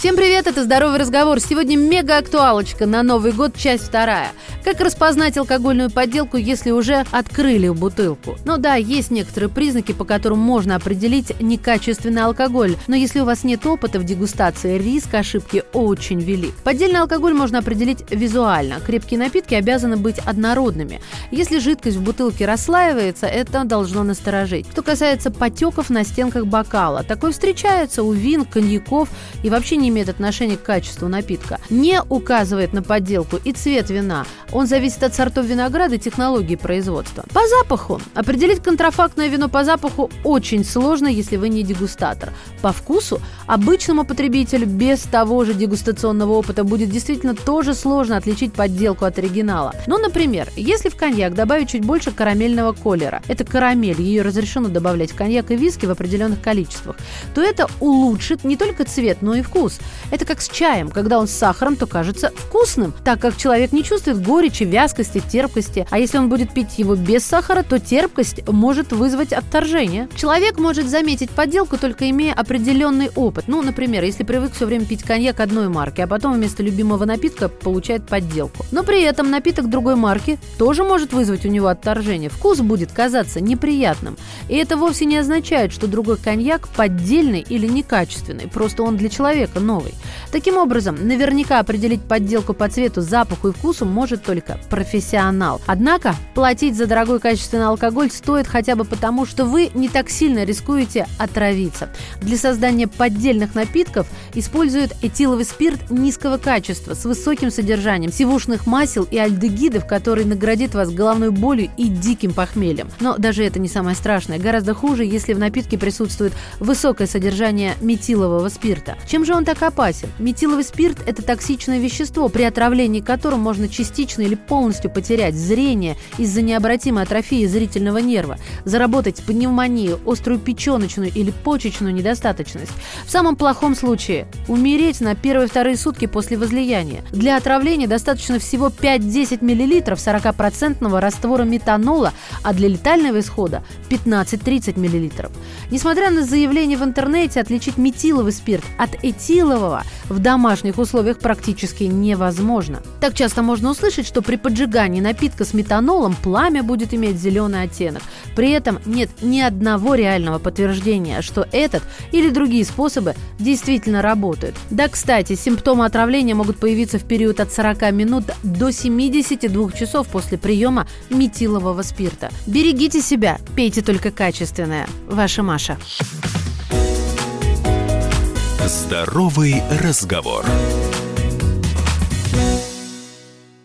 Всем привет, это «Здоровый разговор». Сегодня мега-актуалочка на Новый год, часть вторая. Как распознать алкогольную подделку, если уже открыли бутылку? Ну да, есть некоторые признаки, по которым можно определить некачественный алкоголь, но если у вас нет опыта в дегустации, риск ошибки очень велик. Поддельный алкоголь можно определить визуально. Крепкие напитки обязаны быть однородными. Если жидкость в бутылке расслаивается, это должно насторожить. Что касается потеков на стенках бокала, такое встречается у вин, коньяков и вообще не имеет отношения к качеству напитка. Не указывает на подделку и цвет вина, он зависит от сортов винограда и технологии производства. По запаху. Определить контрафактное вино по запаху очень сложно, если вы не дегустатор. По вкусу обычному потребителю без того же дегустационного опыта будет действительно тоже сложно отличить подделку от оригинала. Ну, например, если в коньяк добавить чуть больше карамельного колера, это карамель, ее разрешено добавлять в коньяк и виски в определенных количествах, то это улучшит не только цвет, но и вкус. Это как с чаем, когда он с сахаром, то кажется вкусным, так как человек не чувствует горечи вязкости, терпкости. А если он будет пить его без сахара, то терпкость может вызвать отторжение. Человек может заметить подделку, только имея определенный опыт. Ну, например, если привык все время пить коньяк одной марки, а потом вместо любимого напитка получает подделку. Но при этом напиток другой марки тоже может вызвать у него отторжение. Вкус будет казаться неприятным. И это вовсе не означает, что другой коньяк поддельный или некачественный, просто он для человека новый. Таким образом, наверняка определить подделку по цвету, запаху и вкусу может только профессионал. Однако платить за дорогой качественный алкоголь стоит хотя бы потому, что вы не так сильно рискуете отравиться. Для создания поддельных напитков используют этиловый спирт низкого качества с высоким содержанием сивушных масел и альдегидов, который наградит вас головной болью и диким похмельем. Но даже это не самое страшное. Гораздо хуже, если в напитке присутствует высокое содержание метилового спирта. Чем же он так опасен? Метиловый спирт – это токсичное вещество, при отравлении которым можно частично или полностью потерять зрение из-за необратимой атрофии зрительного нерва, заработать пневмонию, острую печеночную или почечную недостаточность. В самом плохом случае – умереть на первые-вторые сутки после возлияния. Для отравления достаточно всего 5-10 мл 40% раствора метанола, а для летального исхода – 15-30 мл. Несмотря на заявление в интернете, отличить метиловый спирт от этилового в домашних условиях практически невозможно. Так часто можно услышать, что при поджигании напитка с метанолом пламя будет иметь зеленый оттенок. При этом нет ни одного реального подтверждения, что этот или другие способы действительно работают. Да, кстати, симптомы отравления могут появиться в период от 40 минут до 72 часов после приема метилового спирта. Берегите себя, пейте только качественное. Ваша Маша. Здоровый разговор.